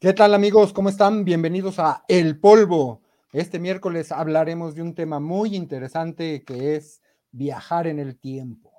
¿Qué tal amigos? ¿Cómo están? Bienvenidos a El Polvo. Este miércoles hablaremos de un tema muy interesante que es viajar en el tiempo.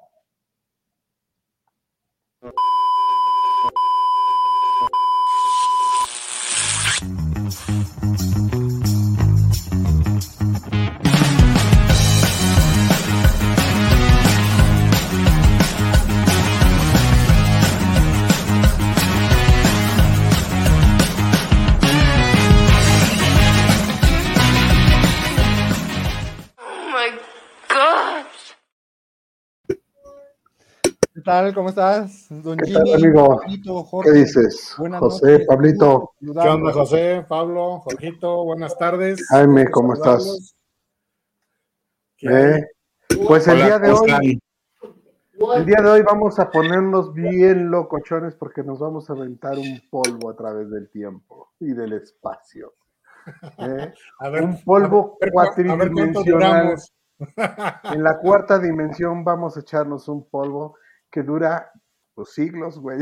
¿Qué tal? ¿Cómo estás? Don ¿Qué tal, amigo? ¿Qué dices? Buenas José, Pablito. ¿Qué onda, José, Pablo, Jorgito? Buenas tardes. Jaime, ¿cómo estás? Eh, pues el día de hoy, el día de hoy vamos a ponernos bien locochones porque nos vamos a aventar un polvo a través del tiempo y del espacio. ¿eh? un polvo cuatridimensional. En la cuarta dimensión vamos a echarnos un polvo que dura pues, siglos, güey.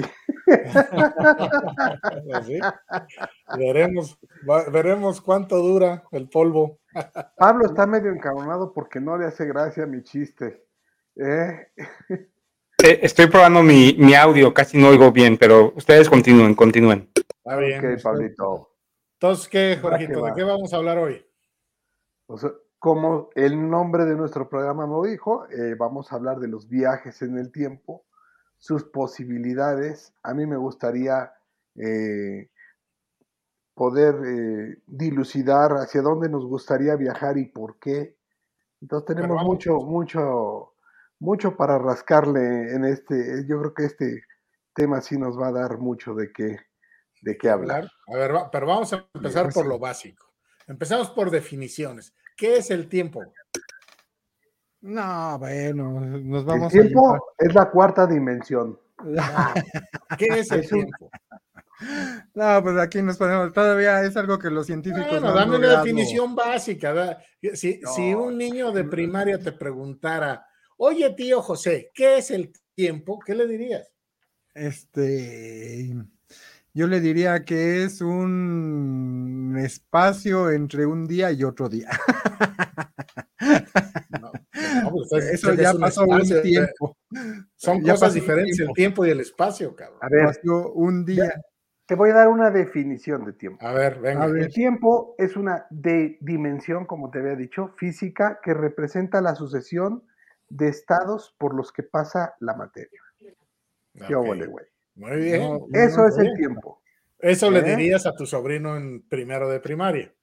veremos, veremos cuánto dura el polvo. Pablo está medio encabronado porque no le hace gracia mi chiste. ¿eh? Eh, estoy probando mi, audio, casi no oigo bien, pero ustedes continúen, continúen. Está bien. Ok, Pablito. Entonces, ¿qué, Jorgito? ¿De qué vamos a hablar hoy? Como el nombre de nuestro programa lo dijo, eh, vamos a hablar de los viajes en el tiempo, sus posibilidades. A mí me gustaría eh, poder eh, dilucidar hacia dónde nos gustaría viajar y por qué. Entonces tenemos mucho, mucho, mucho para rascarle en este. Yo creo que este tema sí nos va a dar mucho de qué, de qué hablar. A ver, pero vamos a empezar por lo básico. Empezamos por definiciones. ¿Qué es el tiempo? No, bueno, nos vamos el tiempo es la cuarta dimensión. ¿Qué es el tiempo? No, pues aquí nos ponemos, todavía es algo que los científicos. Bueno, dame una definición básica. Si, si, un niño de primaria te preguntara, oye tío José, ¿qué es el tiempo? ¿Qué le dirías? Este, yo le diría que es un espacio entre un día y otro día. Pues, Eso ya pasó un tiempo. Son cosas diferentes, el tiempo y el espacio, cabrón. A ver, un día. Te voy a dar una definición de tiempo. A ver, venga. El tiempo es una de dimensión, como te había dicho, física, que representa la sucesión de estados por los que pasa la materia. Qué güey. Muy bien. eso es el tiempo. Eso le ¿Eh? dirías a tu sobrino en primero de primaria.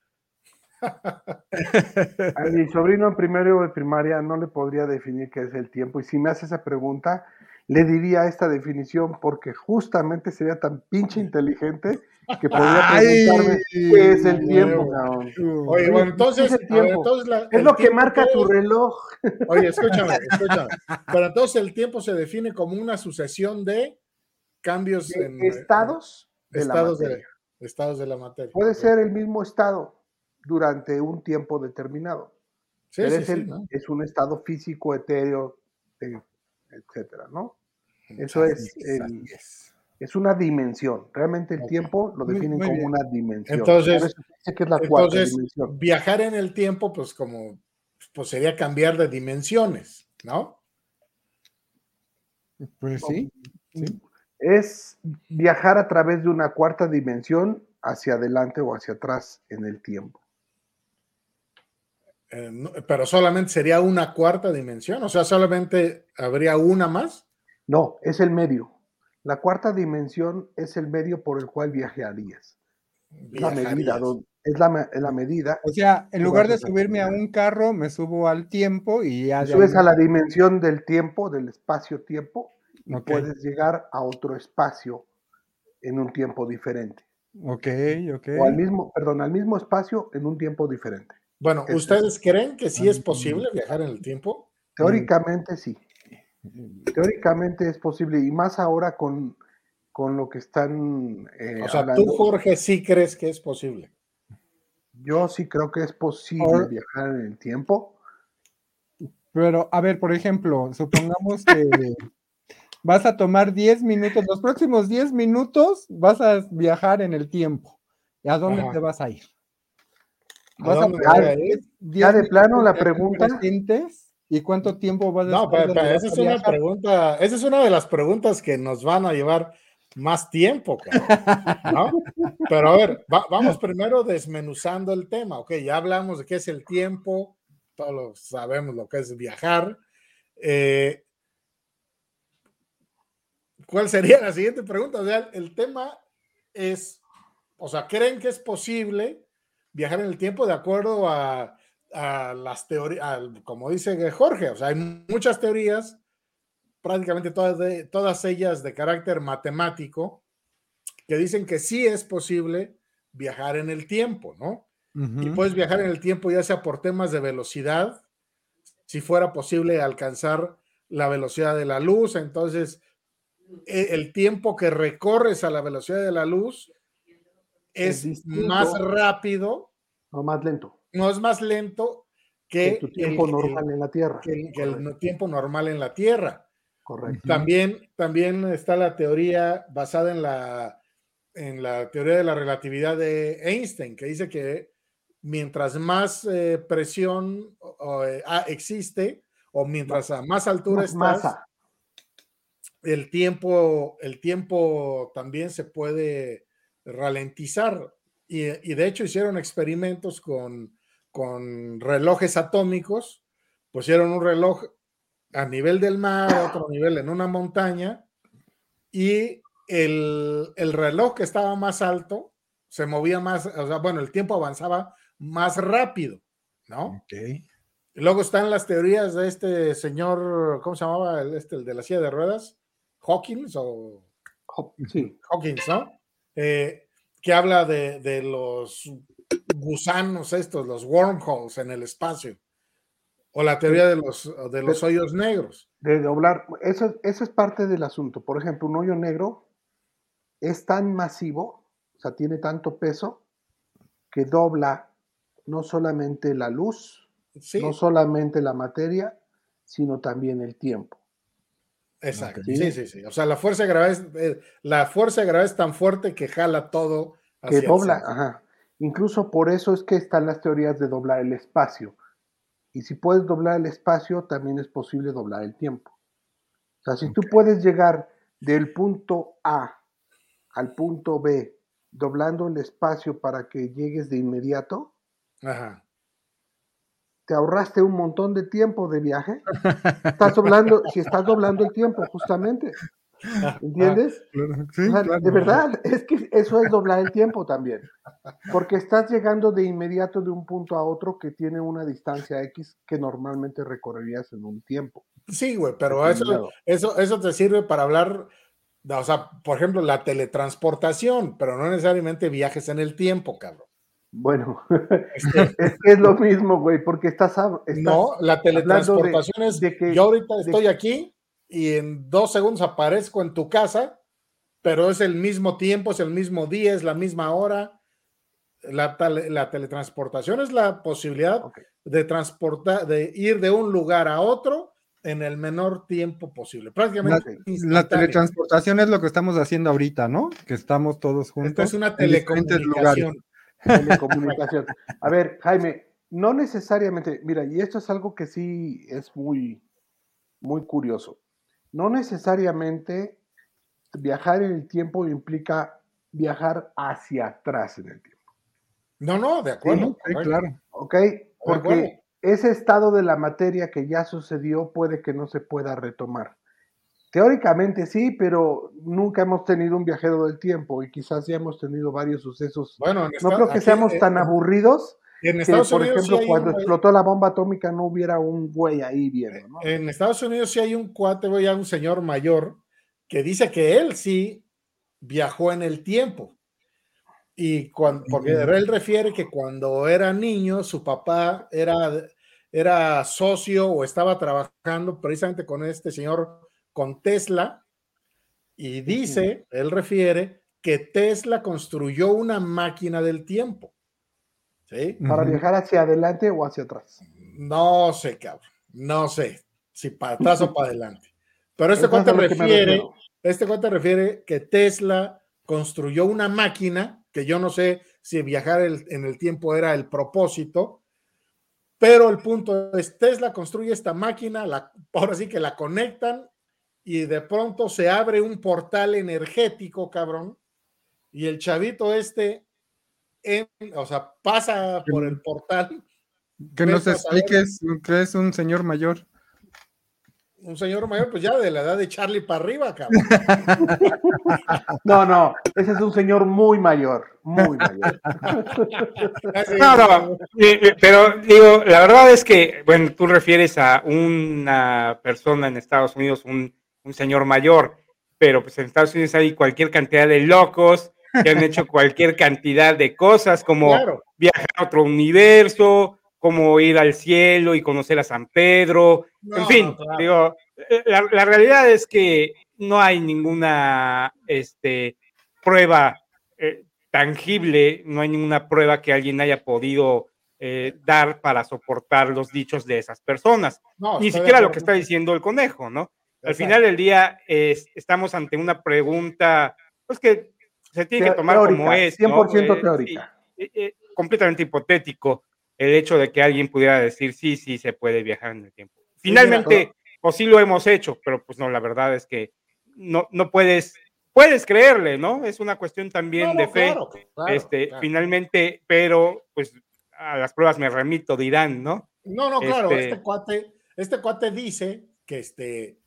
A mi sobrino en primero de primaria no le podría definir qué es el tiempo. Y si me hace esa pregunta, le diría esta definición porque justamente sería tan pinche inteligente que podría preguntarme qué es el tiempo. Oye, bueno, entonces, es, lo que marca tu reloj. Oye, escúchame, escúchame. Pero entonces el tiempo se define como una sucesión de cambios en estados de estados, la de, estados de la materia. Puede ser el mismo estado durante un tiempo determinado. Sí, es, es, un estado físico, etéreo, eh, etcétera, ¿no? Eso es, es una dimensión. Realmente el tiempo lo definen como una dimensión. Entonces, viajar en el tiempo, pues como pues sería cambiar de dimensiones, ¿no? Pues sí. sí es viajar a través de una cuarta dimensión hacia adelante o hacia atrás en el tiempo. Eh, pero solamente sería una cuarta dimensión, o sea, solamente habría una más. No, es el medio. La cuarta dimensión es el medio por el cual viajarías. La medida, es la, la, medida. O sea, en lugar de subirme a un carro, me subo al tiempo y ya. Subes a la dimensión del tiempo, del espacio-tiempo, y puedes llegar a otro espacio en un tiempo diferente. Ok, ok. O al mismo, perdón, al mismo espacio en un tiempo diferente. Bueno, ¿ustedes creen que sí es posible viajar en el tiempo? Teóricamente sí. Teóricamente es posible, y más ahora con, con lo que están. Eh, o sea, tú, Jorge, sí crees que es posible. Yo sí creo que es posible viajar en el tiempo. Pero, a ver, por ejemplo, supongamos que vas a tomar 10 minutos, los próximos 10 minutos vas a viajar en el tiempo. ¿A dónde te vas a ir? ¿Vas a, ir? Ya de plano la pregunta. ¿Y cuánto tiempo vas a No, pero, esa es una pregunta, esa es una de las preguntas que nos van a llevar más tiempo, ¿no? Pero a ver, vamos primero desmenuzando el tema, ok, ya hablamos de qué es el tiempo, todos sabemos lo que es viajar. Eh, ¿Cuál sería la siguiente pregunta? O sea, el tema es, o sea, ¿creen que es posible viajar en el tiempo de acuerdo a, las teorías, como dice Jorge? O sea, hay muchas teorías, prácticamente todas, todas ellas de carácter matemático, que dicen que sí es posible viajar en el tiempo, ¿no? Y puedes viajar en el tiempo ya sea por temas de velocidad, si fuera posible alcanzar la velocidad de la luz, entonces el tiempo que recorres a la velocidad de la luz es, más rápido. No más lento. No es más lento que, el tiempo normal en la Tierra. Que, el tiempo normal en la Tierra. Correcto. También, también está la teoría basada en la, en la teoría de la relatividad de Einstein, que dice que mientras más eh, presión eh, existe o mientras a más altura estás, el tiempo, el tiempo también se puede ralentizar. Y, de hecho hicieron experimentos con, con, relojes atómicos, pusieron un reloj a nivel del mar, otro nivel en una montaña, y el, el reloj que estaba más alto se movía más, o sea, bueno, el tiempo avanzaba más rápido, ¿no? Luego están las teorías de este señor, ¿cómo se llamaba? El, este, el de la silla de ruedas, Hawkins o sí. Hawkins, ¿no? Eh, que habla de, los gusanos estos, los wormholes en el espacio, o la teoría de los, de los hoyos negros. De doblar, eso, eso es parte del asunto. Por ejemplo, un hoyo negro es tan masivo, o sea, tiene tanto peso, que dobla no solamente la luz, no solamente la materia, sino también el tiempo. Exacto. ¿Sí? sí, sí, O sea, la fuerza de gravedad es, eh, la fuerza de gravedad es tan fuerte que jala todo. Hacia que dobla, ajá. Incluso por eso es que están las teorías de doblar el espacio. Y si puedes doblar el espacio, también es posible doblar el tiempo. O sea, si tú puedes llegar del punto A al punto B, doblando el espacio para que llegues de inmediato, Ajá. Te ahorraste un montón de tiempo de viaje. Estás doblando, si estás doblando el tiempo, justamente. ¿Entiendes? De verdad, es que eso es doblar el tiempo también. Porque estás llegando de inmediato de un punto a otro que tiene una distancia X que normalmente recorrerías en un tiempo. Sí, güey, pero eso, eso, eso te sirve para hablar, o sea, por ejemplo, la teletransportación, pero no necesariamente viajes en el tiempo, cabrón. Bueno, este es es lo mismo, güey, porque estás, No, la teletransportación es de que yo ahorita estoy aquí y en dos segundos aparezco en tu casa, pero es el mismo tiempo, es el mismo día, es la misma hora. La, la teletransportación es la posibilidad de transportar, de ir de un lugar a otro en el menor tiempo posible. Prácticamente. La, teletransportación es lo que estamos haciendo ahorita, ¿no? Que estamos todos juntos. es una telecomunicación. comunicación. A ver, Jaime, no necesariamente, mira, y esto es algo que sí es muy, muy curioso. No necesariamente viajar en el tiempo implica viajar hacia atrás en el tiempo. No, no, de acuerdo. claro. Ok, porque ese estado de la materia que ya sucedió puede que no se pueda retomar. Teóricamente sí, pero nunca hemos tenido un viajero del tiempo y quizás ya hemos tenido varios sucesos. Bueno, no creo que seamos eh, tan aburridos. En Estados por ejemplo, cuando explotó la bomba atómica no hubiera un güey ahí viendo. ¿no? En Estados Unidos sí hay un cuate, voy a un señor mayor que dice que él sí viajó en el tiempo. Y cuando, porque él refiere que cuando era niño, su papá era, era socio o estaba trabajando precisamente con este señor con Tesla y dice, él refiere, que Tesla construyó una máquina del tiempo. ¿Sí? Para viajar hacia adelante o hacia atrás. No sé, cabrón. No sé si para atrás o para adelante. Pero este cuate refiere, este cuate refiere que Tesla construyó una máquina que yo no sé si viajar en el tiempo era el propósito, pero el punto es, Tesla construye esta máquina, la, ahora sí que la conectan y de pronto se abre un portal energético, cabrón, y el chavito este, o sea, pasa por el portal. Que nos expliques que es un señor mayor un señor mayor, pues ya de la edad de Charlie para arriba, cabrón. No, no, ese es un señor muy mayor, muy mayor. No, no, pero digo, la verdad es que, bueno, tú refieres a una persona en Estados Unidos, un, señor mayor, pero pues en Estados Unidos hay cualquier cantidad de locos que han hecho cualquier cantidad de cosas, como viajar a otro universo, como ir al cielo y conocer a San Pedro. en fin, digo, eh, la, realidad es que no hay ninguna este, prueba eh, tangible, no hay ninguna prueba que alguien haya podido eh, dar para soportar los dichos de esas personas. Ni siquiera lo que está diciendo el conejo, ¿no? Al final del día estamos ante una pregunta, pues que se tiene que tomar como es. 100% teórica. completamente hipotético el hecho de que alguien pudiera decir, sí, sí, se puede viajar en el tiempo. Finalmente, o sí lo hemos hecho, pero pues no, la verdad es que no, no puedes, puedes creerle, ¿no? Es una cuestión también de fe. este, Finalmente, pero pues a las pruebas me remito, dirán, ¿no? No, no, claro, este, este cuate, este cuate dice que este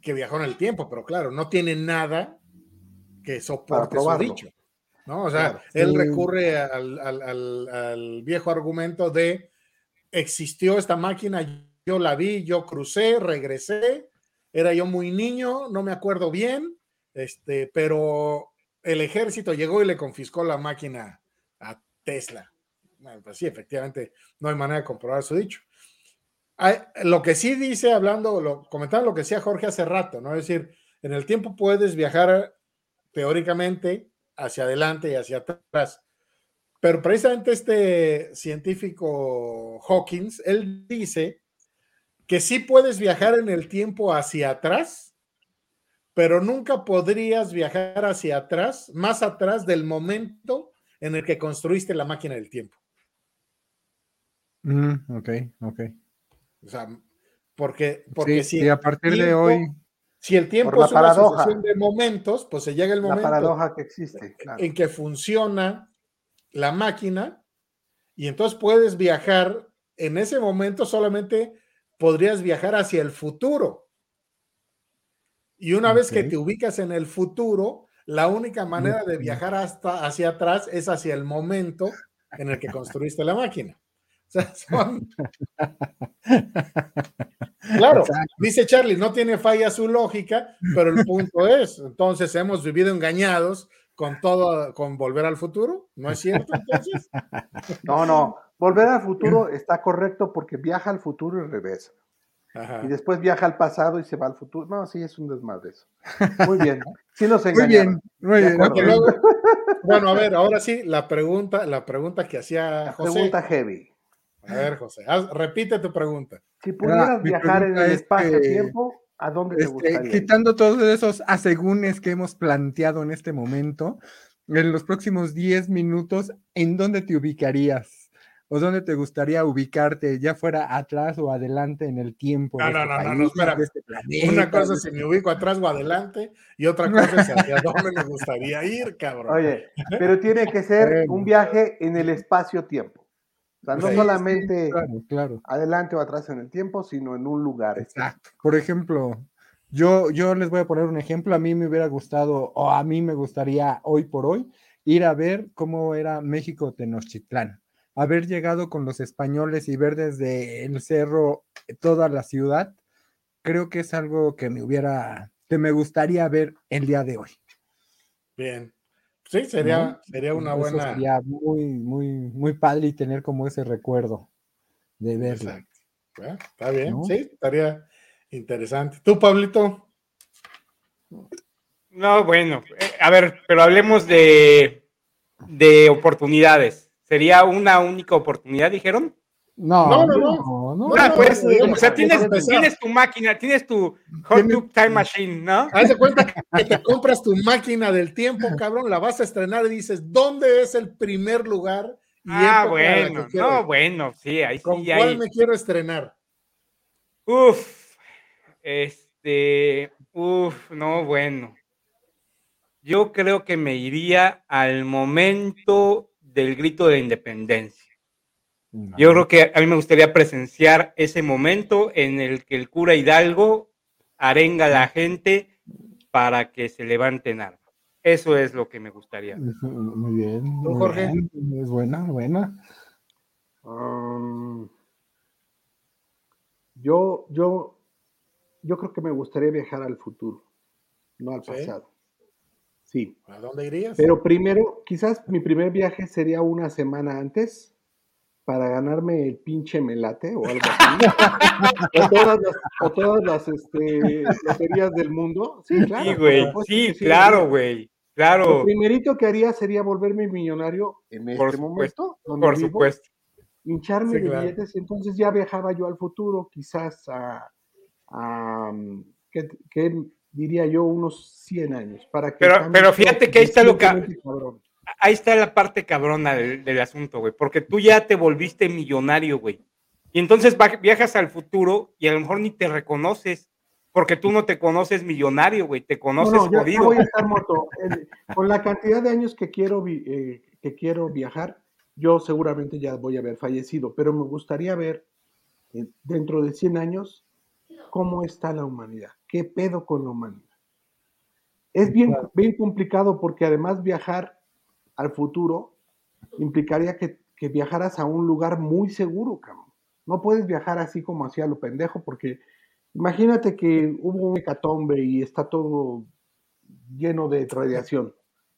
que viajó en el tiempo, pero claro, no tiene nada que soporte su dicho. ¿no? O sea, él recurre al, viejo argumento de existió esta máquina, yo la vi, yo crucé, regresé, era yo muy niño, no me acuerdo bien, este, pero el ejército llegó y le confiscó la máquina a Tesla. Bueno, pues sí, efectivamente, no hay manera de comprobar su dicho. Lo que sí dice, hablando, lo, comentando lo que decía Jorge hace rato, ¿no? Es decir, en el tiempo puedes viajar teóricamente hacia adelante y hacia atrás. Pero precisamente este científico Hawkins, él dice que sí puedes viajar en el tiempo hacia atrás, pero nunca podrías viajar hacia atrás, más atrás del momento en el que construiste la máquina del tiempo. Mm, ok, ok. O sea, porque, porque si a partir de hoy si el tiempo es una sucesión de momentos, pues se llega el momento la paradoja que existe, en que funciona la máquina y entonces puedes viajar en ese momento solamente podrías viajar hacia el futuro. Y una vez que te ubicas en el futuro, la única manera de viajar hasta hacia atrás es hacia el momento en el que construiste la máquina. Claro, dice Charlie, no tiene falla su lógica, pero el punto es, entonces hemos vivido engañados con todo, con volver al futuro, ¿no es cierto? Entonces? No, no, volver al futuro está correcto porque viaja al futuro y regresa. Y después viaja al pasado y se va al futuro. No, sí, es un desmadre eso. Muy bien. Sí nos engañaron. Muy bien, muy bien. bueno, a ver, ahora sí, la pregunta, la pregunta que hacía José. Pregunta heavy. A ver, José, repite tu pregunta. Si pudieras viajar en el espacio-tiempo, ¿a dónde te este, gustaría? Quitando todos esos asegúnes que hemos planteado en este momento, en los próximos 10 minutos, ¿en dónde te ubicarías? ¿O dónde te gustaría ubicarte, ya fuera atrás o adelante en el tiempo? No, no, este no, no, espera. Este Una cosa es si me ubico atrás o adelante, y otra cosa es hacia dónde me gustaría ir, cabrón. Oye, pero tiene que ser un viaje en el espacio-tiempo no solamente adelante o atrás en el tiempo, sino en un lugar. Exacto. Por ejemplo, yo, yo les voy a poner un ejemplo. A mí me hubiera gustado, o a mí me gustaría hoy por hoy, ir a ver cómo era México Tenochtitlán. Haber llegado con los españoles y ver desde el cerro toda la ciudad, creo que es algo que me hubiera, que me gustaría ver el día de hoy. Bien. Sí, sería, sería una buena. Sería muy, muy, muy padre tener como ese recuerdo de verlo. está bien, sí, estaría interesante. ¿Tú, Pablito? No, bueno, eh, a ver, pero hablemos de, de oportunidades. ¿Sería una única oportunidad, dijeron? No, no, no. ¿no? Ah, no, pues, o sea, tienes, tienes tu máquina, tienes tu Hot Tube Time Machine, ¿no? Haz de cuenta que te compras tu máquina del tiempo, cabrón, la vas a estrenar y dices, ¿dónde es el primer lugar? y Ah, bueno, quiero no, bueno, sí, ahí ¿Con sí cuál me quiero estrenar? Uf, este, uf, no, bueno. Yo creo que me iría al momento del grito de independencia. Yo creo que a mí me gustaría presenciar ese momento en el que el cura Hidalgo arenga a la gente para que se levanten armas. Eso es lo que me gustaría. Muy bien. ¿Tú, muy Jorge? bien, Es buena, buena. Um, yo, yo, yo creo que me gustaría viajar al futuro, no al ¿Sí? pasado. Sí, ¿A dónde irías? pero primero, quizás mi primer viaje sería una semana antes para ganarme el pinche melate o algo así. o todas las, o todas las este, loterías del mundo. Sí, claro. Sí, por güey, sí, claro, güey, Lo claro, primerito que haría sería volverme millonario en Por este supuesto, momento. donde por vivo, supuesto. hincharme Sí, de claro. billetes, entonces ya viajaba yo al futuro, quizás a, a, ¿qué, qué diría yo? Unos 100 años. Para que Pero- fíjate que ahí está lo que-. Ahí está la parte cabrona del, del asunto, güey, porque tú ya te volviste millonario, güey. Y entonces viajas al futuro y a lo mejor ni te reconoces, porque tú no te conoces millonario, güey, te No, conoces no, ya jodido. voy a estar muerto. El- con la cantidad de años que quiero, vi- eh, que quiero viajar, yo seguramente ya voy a haber fallecido, pero me gustaría ver eh, dentro de 100 años cómo está la humanidad, qué pedo con la humanidad. Es bien, bien complicado porque además viajar al futuro implicaría que, que viajaras a un lugar muy seguro, cabrón. No puedes viajar así como hacia lo pendejo porque imagínate que hubo un hecatombe y está todo lleno de radiación.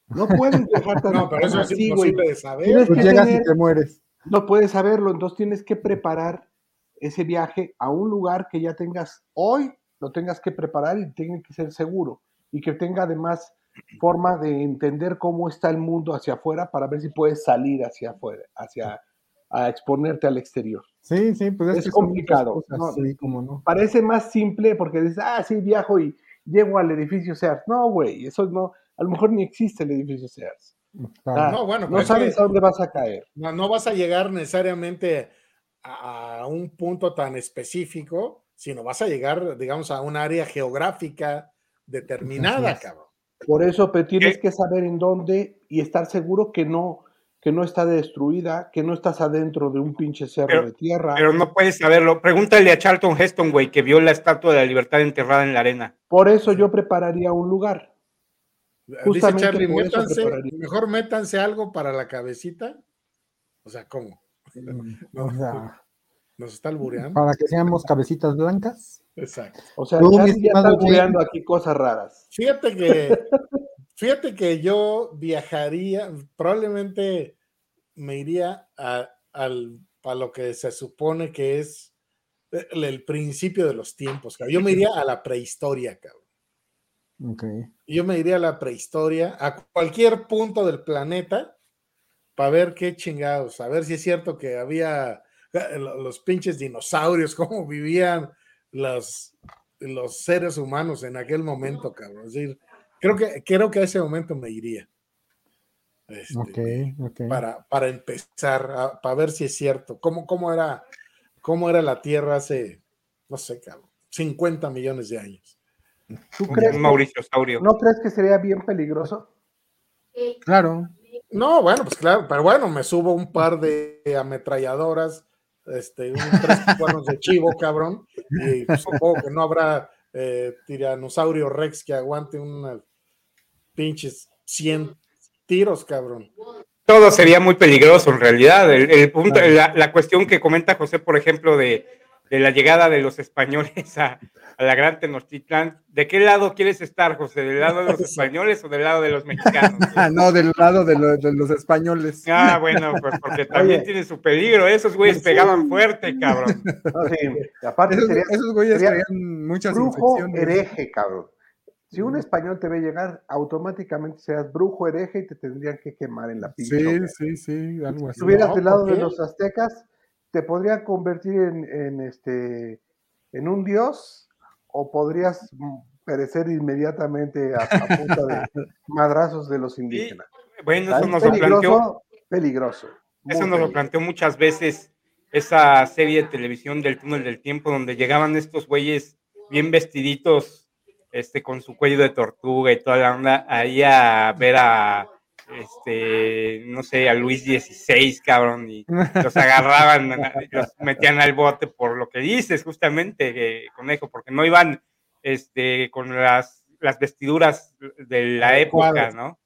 No puedes viajar tan no, pero eso es así, güey. imposible de saber. Tienes Pues que llegas tener- y te mueres. no puedes saberlo, entonces tienes que preparar ese viaje a un lugar que ya tengas hoy, lo tengas que preparar y tiene que ser seguro y que tenga además forma de entender cómo está el mundo hacia afuera para ver si puedes salir hacia afuera, hacia a exponerte al exterior. Sí, sí, pues es, Es que son complicado, cosas, ¿no? Sí, como no. Parece más simple porque dices, ah, sí, viajo y llego al edificio Sears. No, güey, eso no, a lo mejor ni existe el edificio Sears. Claro. Ah, No, bueno, no sabes que- a dónde vas a caer. No, no vas a llegar necesariamente a, a un punto tan específico, sino vas a llegar, digamos, a un área geográfica determinada, cabrón. Por eso, pero tienes ¿Qué? que saber en dónde y estar seguro que no, que no está destruida, que no estás adentro de un pinche cerro Pero- de tierra. Pero no puedes saberlo. Pregúntale a Charlton Heston, güey, que vio la estatua de la libertad enterrada en la arena. Por eso yo prepararía un lugar. Dice Justamente Charlie, por eso métanse, mejor métanse algo para la cabecita. O sea, ¿cómo? O sea, ¿Nos está albureando? para que seamos cabecitas blancas. Exacto. O sea, Tú, Charlie ya está creando aquí cosas raras. Fíjate que, fíjate que yo viajaría, probablemente me iría a, al, a lo que se supone que es el, el principio de los tiempos, cabrón. Yo me iría a la prehistoria, cabrón. Ok. Yo me iría a la prehistoria, a cualquier punto del planeta, para ver qué chingados, a ver si es cierto que había eh, lo- los pinches dinosaurios, cómo vivían los, los seres humanos en aquel momento, cabrón. Es decir, creo que, creo que a ese momento me iría. Este. Para, para empezar, a- para ver si es cierto, cómo, cómo, era, cómo era la Tierra hace, no sé, cabrón, 50 millones de años. ¿Tú crees Mauricio Saurio. ¿No crees que sería bien peligroso? Claro. No, bueno, pues claro, pero bueno, me subo un par de ametralladoras, este, unos tres cuernos de chivo, cabrón, y supongo que no habrá eh, tiranosaurio rex que aguante unas pinches 100 tiros, cabrón. Todo sería muy peligroso en realidad. El, el punto, la, la cuestión que comenta José, por ejemplo, de, de la llegada de los españoles a, a la Gran Tenochtitlán, ¿de qué lado quieres estar, José? ¿Del lado de los españoles o del lado de los mexicanos? Ah, no, del lado de, lo- de los españoles. Ah, bueno, pues porque también Oye. tiene su peligro. Esos güeyes Sí. pegaban fuerte, cabrón. No, sí, aparte Esos, sería esos güeyes sería traían muchas brujo infecciones. hereje, cabrón. Si un español te ve llegar, automáticamente seas brujo hereje y te tendrían que quemar en la pinche. Sí, sí, sí, algo Si así. estuvieras No, del lado ¿por de los aztecas, te podría convertir en, en, este, en un dios o podrías perecer inmediatamente a, a punta de madrazos de los indígenas. bueno, eso nos peligroso, lo planteó. Peligroso. Eso nos lo planteó muchas veces esa serie de televisión del túnel del tiempo, donde llegaban estos güeyes bien vestiditos, este, con su cuello de tortuga y toda la onda, ahí a ver a, este, no sé, a Luis XVI, cabrón, y los agarraban, los metían al bote por lo que dices, justamente, conejo, porque no iban, este, con las, las vestiduras de la época, ¿no?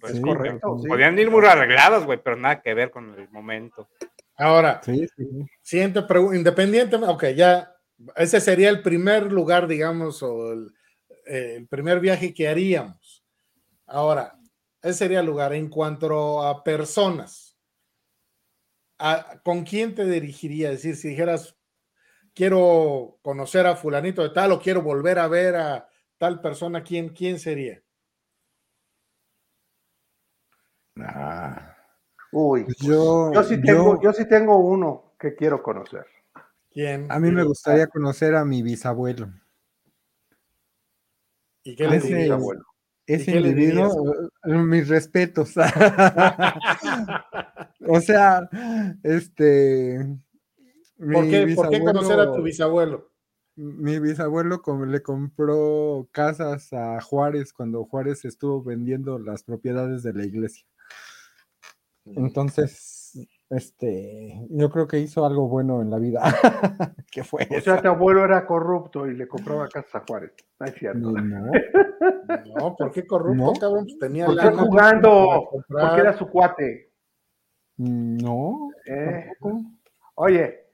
Pues sí, correcto. Podían ir muy arreglados, güey, pero nada que ver con el momento. Ahora, siguiente pregunta, independientemente, ok, ya, ese sería el primer lugar, digamos, o el, eh, el primer viaje que haríamos. Ahora, ese sería el lugar. En cuanto a personas, ¿a, ¿con quién te dirigiría? Es decir, si dijeras, quiero conocer a fulanito de tal o quiero volver a ver a tal persona, ¿quién, quién sería? Ah. Uy, pues yo, sí tengo, yo, sí tengo uno que quiero conocer. ¿Quién? A mí me gustaría conocer a mi bisabuelo. ¿Y qué le diría abuelo? Ese individuo, eh, mis respetos. o sea, este. ¿Por qué, ¿Por qué conocer a tu bisabuelo? Mi bisabuelo le compró casas a Juárez cuando Juárez estuvo vendiendo las propiedades de la iglesia. Entonces, este, yo creo que hizo algo bueno en la vida. ¿Qué fue? O sea, tu abuelo era corrupto y le compraba casa a Juárez. No es cierto. No, no ¿por qué corrupto, cabrón? Pues tenía porque jugando, porque era su cuate. No. Eh, oye,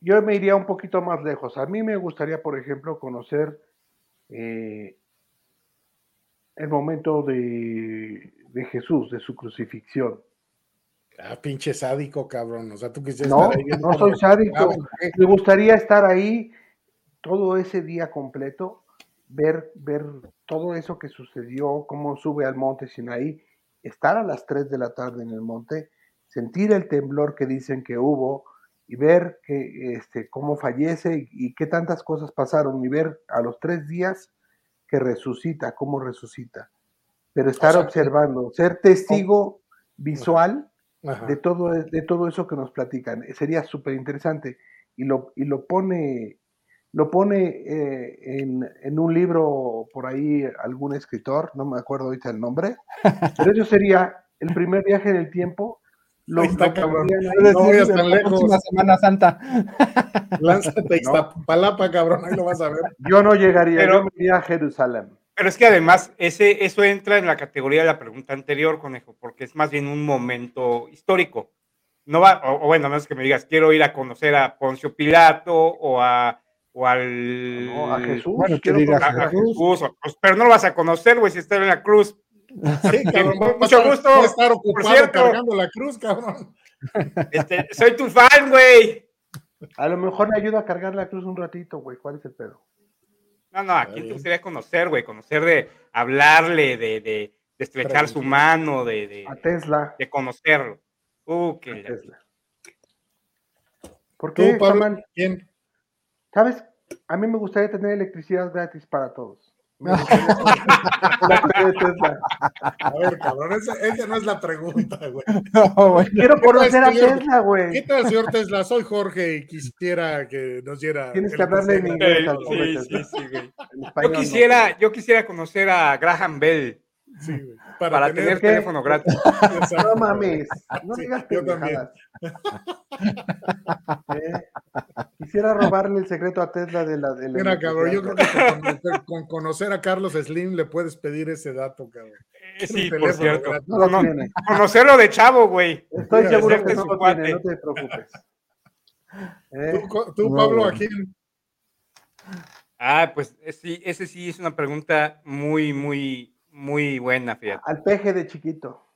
yo me iría un poquito más lejos. A mí me gustaría, por ejemplo, conocer eh, el momento de, de Jesús, de su crucifixión. Ah, pinche sádico, cabrón. O sea, tú quisieras no, estar ahí No, soy sádico. Me gustaría estar ahí todo ese día completo, ver, ver todo eso que sucedió, cómo sube al monte Sinaí, estar a las 3 de la tarde en el monte, sentir el temblor que dicen que hubo y ver que, este, cómo fallece y, y qué tantas cosas pasaron y ver a los tres días que resucita, cómo resucita. Pero estar observando, ser testigo visual de todo, de todo eso que nos platican. Sería súper interesante. Y lo, y lo pone, lo pone eh, en, en, un libro por ahí algún escritor, no me acuerdo ahorita el nombre, pero eso sería el primer viaje en el tiempo. Lo, está, cabrón. Ahí, no vayas tan lejos. Próxima Semana Santa. Lánzate no. Palapa, cabrón, ahí lo vas a ver. Yo no llegaría, pero, yo me iría a Jerusalén. Pero es que además ese, eso entra en la categoría de la pregunta anterior, conejo, porque es más bien un momento histórico. No va, o, o bueno, no es que me digas, quiero ir a conocer a Poncio Pilato o a o al no, a Jesús, bueno, quiero ir a, a, a Jesús. Jesús. Pues, pero no lo vas a conocer, güey, si está en la cruz. Sí, cabrón, mucho estar, gusto. A estar ocupado por cierto, cargando la cruz, cabrón. Este, soy tu fan, güey. A lo mejor me ayuda a cargar la cruz un ratito, güey. ¿Cuál es el pedo? No, no, ¿a quién te gustaría conocer, güey? Conocer de hablarle, de, de, de estrechar su mano, de, de, a Tesla. De conocerlo. Uh, qué a Tesla. ¿Por qué, ¿Tú, Pablo? ¿Quién? ¿Sabes? A mí me gustaría tener electricidad gratis para todos. a ver, cabrón, esa, esa, no es la pregunta, güey. No, güey. Quiero conocer a Tesla, güey. ¿Qué tal, señor Tesla? Soy Jorge y quisiera que nos diera. Tienes que hablarle en inglés. Sí, sí, sí, güey. Yo quisiera, no, yo quisiera conocer a Graham Bell. Sí, güey. Para, para, tener, tener teléfono gratis. No mames, no digas sí, pendejadas. ¿Eh? Quisiera robarle el secreto a Tesla de la... De la Mira, cabrón, yo creo que con, con, conocer a Carlos Slim le puedes pedir ese dato, cabrón. Eh, sí, por cierto. No no, conocerlo de chavo, güey. Estoy seguro que no lo tiene, no te preocupes. ¿Eh? ¿Tú, tú no, Pablo, a quién? Ah, pues sí, ese sí es una pregunta muy, muy, muy buena, fíjate. Al peje de chiquito.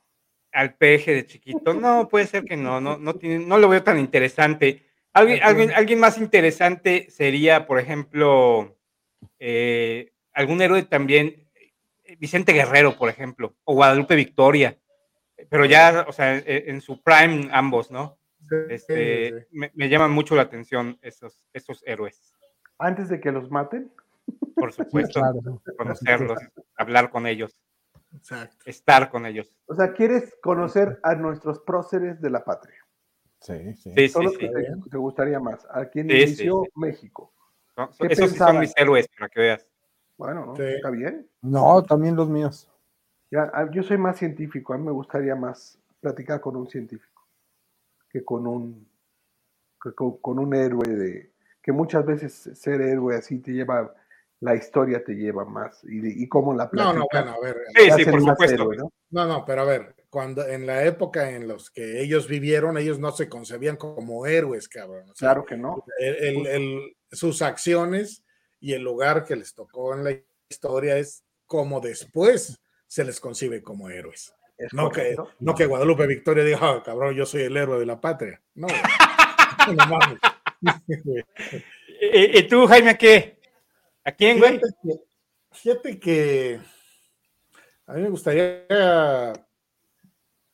Al peje de chiquito. No, puede ser que no, no, no, tiene, no lo veo tan interesante. Alguien, alguien, alguien más interesante sería, por ejemplo, eh, algún héroe también, Vicente Guerrero, por ejemplo, o Guadalupe Victoria, pero ya, o sea, en, en su prime ambos, ¿no? este, Me, me, llaman mucho la atención esos, esos héroes. Antes de que los maten. Por supuesto, conocerlos, hablar con ellos, estar con ellos. O sea, quieres conocer a nuestros próceres de la patria. Sí, sí. sí, Son sí, los que sí. te, te gustaría más. A quien Sí, inició sí, sí. México. ¿Qué esos sí son mis héroes, para que veas. Bueno, ¿no? Sí. está bien. No, también los míos. Ya, ah, yo soy más científico. A mí me gustaría más platicar con un científico que con un que con, con un héroe de que muchas veces ser héroe así te lleva la historia te lleva más y, y cómo la No, platicas no, bueno, a ver. Sí, te sí, hacen por supuesto. héroe, ¿no? No, no, pero a ver, cuando en la época en los que ellos vivieron, ellos no se concebían como héroes, cabrón. O sea, Claro que no. el- el- el- sus acciones y el lugar que les tocó en la historia es como después se les concibe como héroes. Es No que, no que Guadalupe Victoria diga, "Ah, cabrón, yo soy el héroe de la patria. No. No mames. ¿Y, y tú, Jaime, a qué? ¿A quién, güey? Fíjate que, fíjate que a mí me gustaría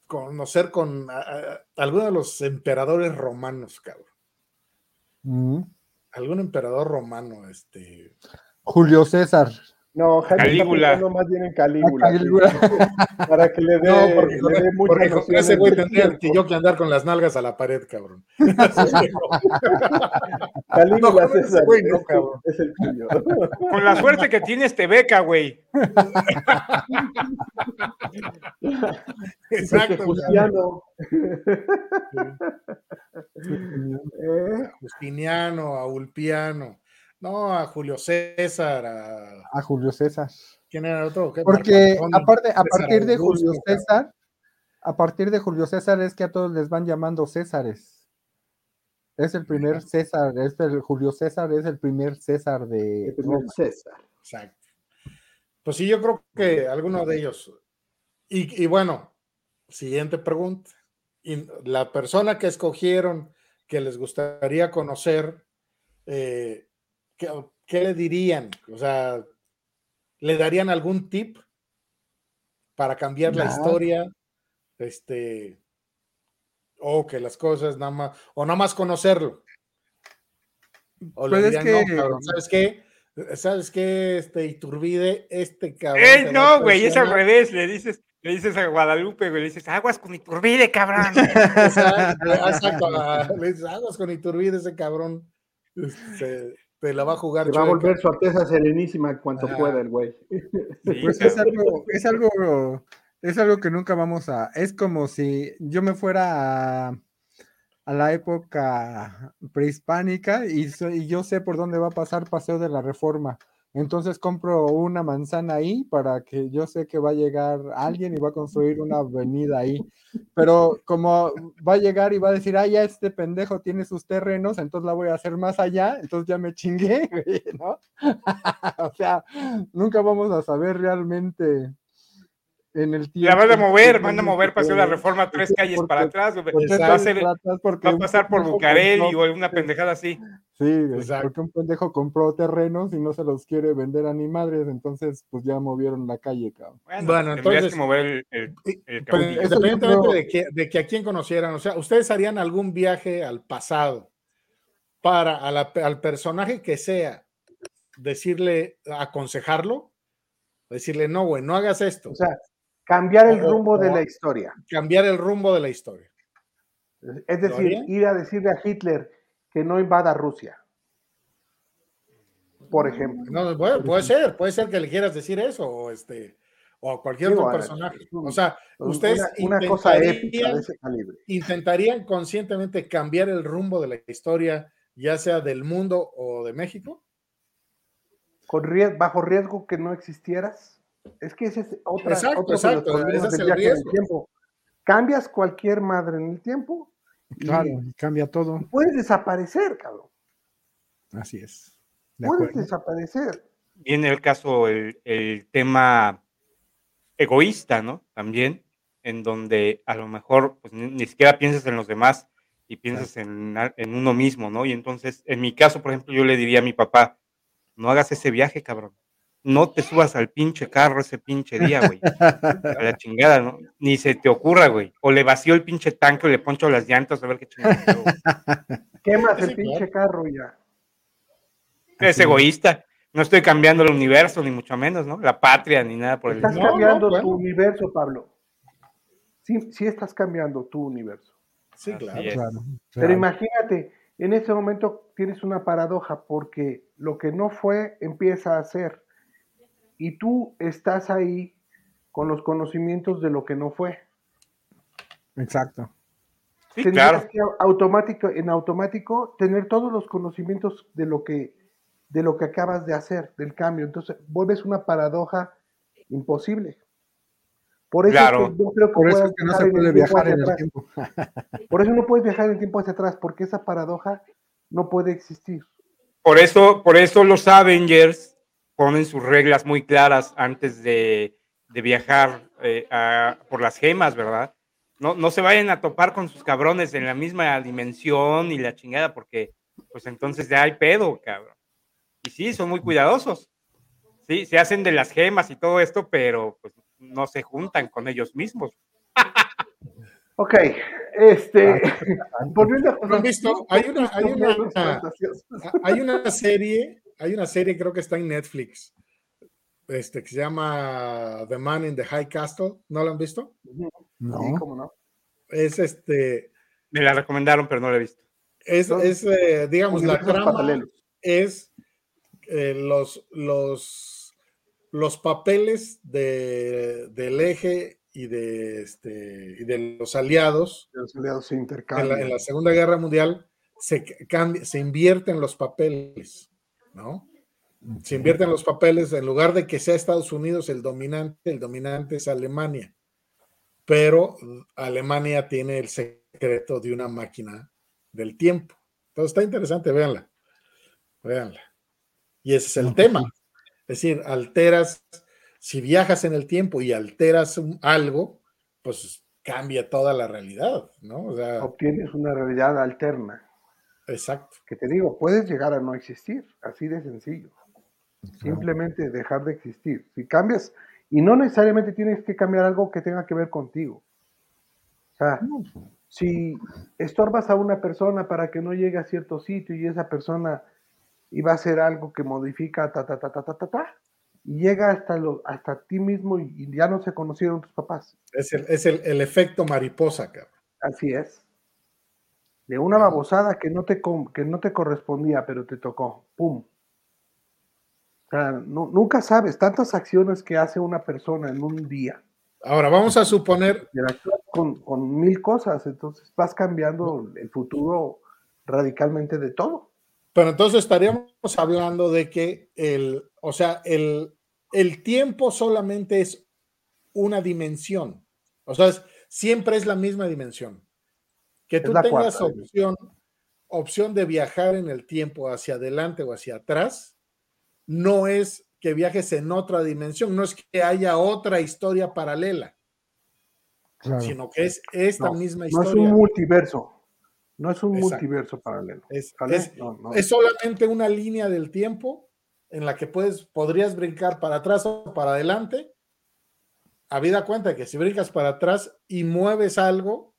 conocer con a- a- alguno de los emperadores romanos, cabrón. Mm. Algún emperador romano, este. Julio César. No, Jaime Calígula. está más bien en Calígula. Ah, Calígula. sí, Para que le dé, No, porque, le dé mucha porque con ese güey tendría que yo que andar con las nalgas a la pared, cabrón. Calígula No, ese César, güey no, es, tu- cabrón. es el tuyo. Con la suerte que tienes, te beca, güey. Exacto. Justiano. Eh, Justiniano, a Ulpiano. No, a Julio César, a. A Julio César. ¿Quién era el otro? ¿Qué? Porque aparte, a César partir de Julio. César, a partir de Julio César es que a todos les van llamando Césares. Es el primer César, es el Julio César es el primer César de el primer. César. Exacto. Pues sí, yo creo que alguno de ellos. Y, y bueno, siguiente pregunta. Y la persona que escogieron que les gustaría conocer, eh, ¿qué, qué le dirían? O sea, ¿le darían algún tip para cambiar la historia? Este, o que las cosas nada más, o nada más conocerlo. O le Pues es dirían, que- no, cabrón, ¿sabes qué? ¿Sabes qué? Este Iturbide, este cabrón. Eh, va a no, güey, es al revés. Le dices, le dices a Guadalupe, güey, le dices, aguas con Iturbide, cabrón. Exacto, exacto, le dices, aguas con Iturbide, ese cabrón. este, te la va a jugar. Se va a chueca". volver su Alteza Serenísima en cuanto Ah. pueda el güey. Sí, Pues es algo, es algo, es algo que nunca vamos a. Es como si yo me fuera a, a la época prehispánica y, y yo sé por dónde va a pasar Paseo de la Reforma. Entonces compro una manzana ahí para que yo sé que va a llegar alguien y va a construir una avenida ahí. Pero como va a llegar y va a decir, ah, ya este pendejo tiene sus terrenos, entonces la voy a hacer más allá, entonces ya me chingué, ¿no? o sea, nunca vamos a saber realmente en el tiempo. La van a mover, van a mover Paseo de la Reforma tres porque- calles para atrás. Va a, ser- va a pasar por Bucareli compró- o alguna pendejada así. Sí, Exacto. porque un pendejo compró terrenos y no se los quiere vender a ni madres, entonces pues ya movieron la calle, cabrón. Bueno, Bueno, tendrías entonces- que mover el, el- Pero independientemente creo- de, que, de que a quién conocieran, o sea, ustedes harían algún viaje al pasado para a la- al personaje que sea, decirle, aconsejarlo, decirle, no, güey, no hagas esto, O sea, cambiar el O- rumbo de la historia. cambiar el rumbo de la historia. Es ¿Lo decir, ir a decirle a Hitler que no invada Rusia. Por ejemplo. No, bueno, puede ser, puede ser que le quieras decir eso, o este, o a cualquier otro personaje. O sea, ustedes una, una cosa épica de intentarían- ese calibre. intentarían conscientemente cambiar el rumbo de la historia, ya sea del mundo o de México. Con bajo riesgo que no existieras. Es que ese es otra, Exacto, otro de los exacto, problemas ese es del el viaje en el riesgo. tiempo. Cambias cualquier madre en el tiempo y Claro, y cambia todo. puedes desaparecer, cabrón. Así es. De Puedes acuerdo. desaparecer. Viene el caso, el, el tema egoísta, ¿no? También, en donde a lo mejor pues, ni, ni siquiera piensas en los demás y piensas en, en uno mismo, ¿no? Y entonces, en mi caso, por ejemplo, yo le diría a mi papá, no hagas ese viaje, cabrón. No te subas al pinche carro ese pinche día, güey. A la chingada, ¿no? Ni se te ocurra, güey. O le vacío el pinche tanque o le poncho las llantas a ver qué chingada. Quemas el pinche carro ya. Es egoísta. No estoy cambiando el universo, ni mucho menos, ¿no? La patria, ni nada por el Estás cambiando tu universo, Pablo. Sí, sí estás cambiando tu universo. Sí, claro. Pero imagínate, en ese momento tienes una paradoja porque lo que no fue empieza a ser y tú estás ahí con los conocimientos de lo que no fue. Exacto. Sí, Tendrías que automático, en automático tener todos los conocimientos de lo que de lo que acabas de hacer, del cambio. Entonces, vuelves una paradoja imposible. Por eso no creo que, no se puede viajar en el tiempo. Por eso no puedes viajar en el tiempo hacia atrás, porque esa paradoja no puede existir. Por eso, por eso los Avengers ponen sus reglas muy claras antes de, viajar eh, por las gemas, ¿verdad? No, no se vayan a topar con sus cabrones en la misma dimensión y la chingada, porque pues entonces ya hay pedo, cabrón. Y sí, son muy cuidadosos. Sí, se hacen de las gemas y todo esto, pero pues no se juntan con ellos mismos. Ok, este, ¿Han visto? Hay una, hay una, hay una serie, hay una serie, creo que está en Netflix, este, que se llama The Man in the High Castle. ¿No lo han visto? No. ¿cómo no? Es este. Me la recomendaron, pero no la he visto. Es, es eh, digamos, la trama es eh, los, los, los papeles de, del eje y de, este, y de los aliados, los aliados se intercambian. En la, Segunda Guerra Mundial se, cambia, se invierten los papeles, ¿no? Se invierten los papeles, en lugar de que sea Estados Unidos el dominante, el dominante es Alemania. Pero Alemania tiene el secreto de una máquina del tiempo. Entonces está interesante, véanla. Véanla. Y ese es el tema. Es decir, alteras, si viajas en el tiempo y alteras algo, pues cambia toda la realidad, ¿no? Obtienes una realidad alterna. Exacto. Que te digo, puedes llegar a no existir, así de sencillo. Simplemente dejar de existir. Si cambias, y no necesariamente tienes que cambiar algo que tenga que ver contigo. O sea, si estorbas a una persona para que no llegue a cierto sitio y esa persona va a ser algo que modifica ta, ta, ta, ta, ta, ta, ta y llega hasta, lo, hasta ti mismo y, ya no se conocieron tus papás. Es el, es el, efecto mariposa, cabrón. Así es. De una babosada que no, te, que no te correspondía, pero te tocó. ¡Pum! O sea, nunca sabes tantas acciones que hace una persona en un día. Ahora, vamos a suponer... Con, con mil cosas, entonces vas cambiando el futuro radicalmente de todo. Pero entonces estaríamos hablando de que el, o sea, el, el tiempo solamente es una dimensión. O sea, siempre es la misma dimensión. Que tú tengas opción, opción de viajar en el tiempo hacia adelante o hacia atrás, no es que viajes en otra dimensión, no es que haya otra historia paralela, sino que es esta misma historia. No es un multiverso. No es un multiverso paralelo. Es, solamente una línea del tiempo en la que puedes, podrías brincar para atrás o para adelante. Habida cuenta que si brincas para atrás y mueves algo,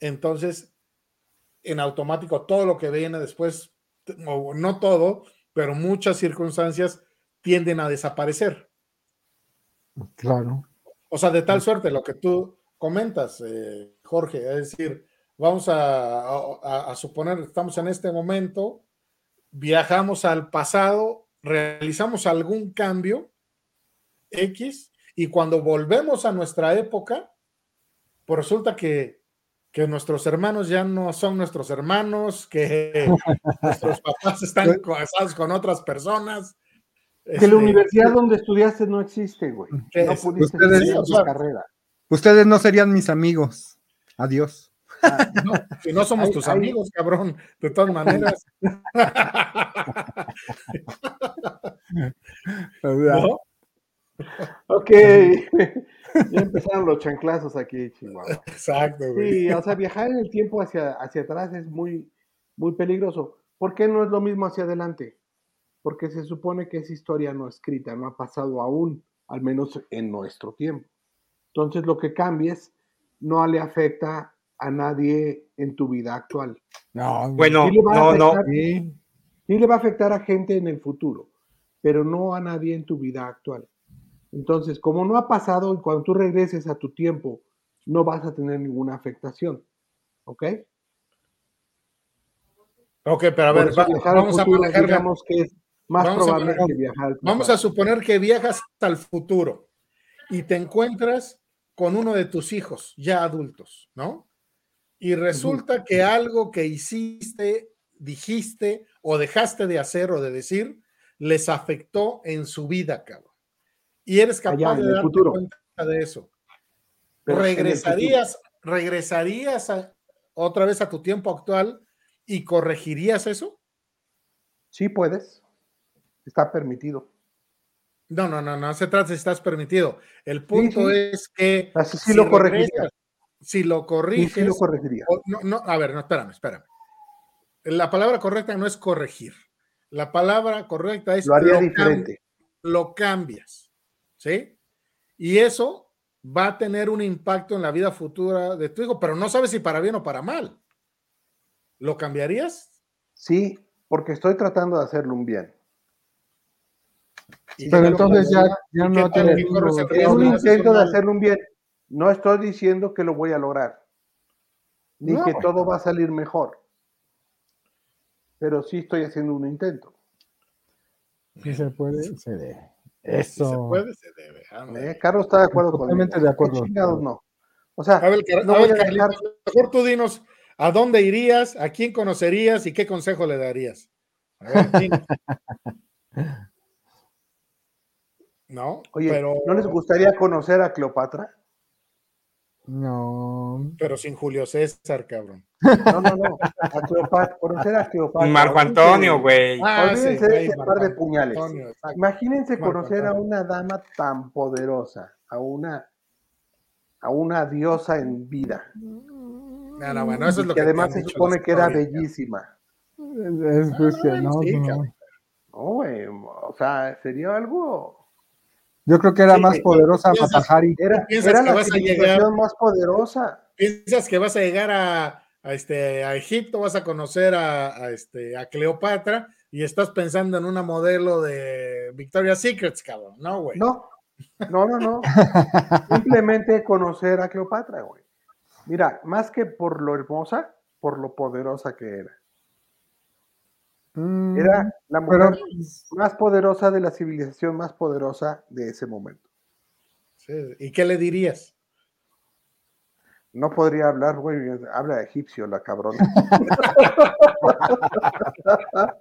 entonces en automático todo lo que viene después, no todo, pero muchas circunstancias tienden a desaparecer. Claro. O sea, de tal suerte, lo que tú comentas, eh, Jorge, es decir, vamos a, suponer, estamos en este momento, viajamos al pasado, realizamos algún cambio X y cuando volvemos a nuestra época, pues resulta que, que nuestros hermanos ya no son nuestros hermanos, que nuestros papás están casados con otras personas. Que la este, universidad donde estudiaste no existe, güey. No pudiste ustedes, carrera. Ustedes no serían mis amigos. Adiós. Ah, no, si no somos tus amigos, cabrón, de todas maneras. Ok, ya empezaron los chanclazos aquí, Chihuahua. Exacto, Sí, o sea, viajar en el tiempo hacia, hacia atrás es muy, muy peligroso. ¿Por qué no es lo mismo hacia adelante? porque se supone que es historia no escrita, no ha pasado aún, al menos en nuestro tiempo. Entonces lo que cambies no le afecta a nadie en tu vida actual. No, Bueno, Sí no, no. sí. Sí le va a afectar a gente en el futuro, pero no a nadie en tu vida actual. Entonces, como no ha pasado y cuando tú regreses a tu tiempo, no vas a tener ninguna afectación. ¿Ok? Ok, pero a ver, va- vamos a manejar. digamos que es más Vamos probable que viajar al Vamos a suponer que viajas al futuro y te encuentras con uno de tus hijos ya adultos, ¿no? Y resulta que algo que hiciste, dijiste o dejaste de hacer o de decir les afectó en su vida, cabrón. Y eres capaz Allá, de darte futuro. cuenta de eso. Pero ¿Regresarías, regresarías a- otra vez a tu tiempo actual y corregirías eso? Sí puedes. Está permitido. No, no, no, no se trata si estás permitido. El punto sí. es que Así sí lo corregiría. regresas, si lo corriges, sí lo corregiría. o- no, no, a ver, no, espérame, espérame. La palabra correcta no es corregir. La palabra correcta es Lo haría diferente. lo cambias, ¿sí? Y eso va a tener un impacto en la vida futura de tu hijo, pero no sabes si para bien o para mal. ¿Lo cambiarías? Sí, porque estoy tratando de hacerle un bien. Y Pero entonces ya, ya ¿Y qué no si ningún- Es un intento de mal? hacerle un bien. No estoy diciendo que lo voy a lograr, ni No. que todo va a salir mejor. Pero sí estoy haciendo un intento. Sí se puede, se debe. Si Eso. se puede, se debe. ándale. ¿eh? Carlos está de acuerdo Totalmente conmigo. de acuerdo. ¿Qué chingados no? O sea, A ver, Car- no a voy ver, a dejar- Carlitos, mejor tú dinos a dónde irías, a quién conocerías y qué consejo le darías. A ver. No, Oye, pero, ¿no les gustaría conocer a Cleopatra? No. pero sin Julio César, cabrón. No, no, no. A Cleopatra, conocer a Cleopatra. Marco Antonio, güey. Ah, Olvídense sí, de ese par de puñales. Antonio. Imagínense Marco conocer a Antonio. una dama tan poderosa, a una, a una diosa en vida, No, no, bueno, eso es lo que que además se supone que era bellísima. Es, es justo, Ah, no, sí, no. No, güey, o sea, sería algo. Yo creo que era Sí, más poderosa Matahari. Era, piensas era que la vas a civilización llegar- más poderosa. Piensas que vas a llegar a, a este, a Egipto, vas a conocer a, a este, a Cleopatra y estás pensando en una modelo de Victoria's Secrets, cabrón. No, güey. No, no, no, no. Simplemente conocer a Cleopatra, güey. Mira, más que por lo hermosa, por lo poderosa que era. Mm, Era la mujer pero más poderosa de la civilización más poderosa de ese momento. Sí, ¿Y qué le dirías? No podría hablar, güey, habla egipcio la cabrona.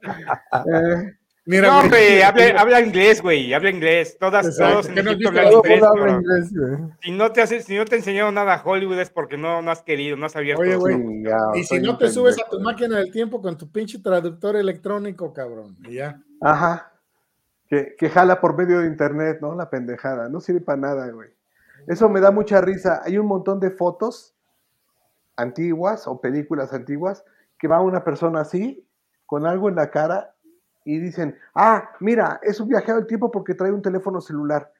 Eh, Mira, No, güey, habla, habla inglés, güey, habla inglés. Todas, Exacto, todos en no has hablan inglés, inglés, güey. Si no te haces, si no te enseñaron nada a Hollywood es porque no, no has querido, no has abierto. Oye, güey, y si no te subes a tu máquina del tiempo con tu pinche traductor electrónico, cabrón. Y ya. Ajá. Que, que jala por medio de internet, ¿no? La pendejada. No sirve para nada, güey. Eso me da mucha risa. Hay un montón de fotos antiguas o películas antiguas que va una persona así, con algo en la cara, y dicen, ah, mira, es un viajero del tiempo porque trae un teléfono celular.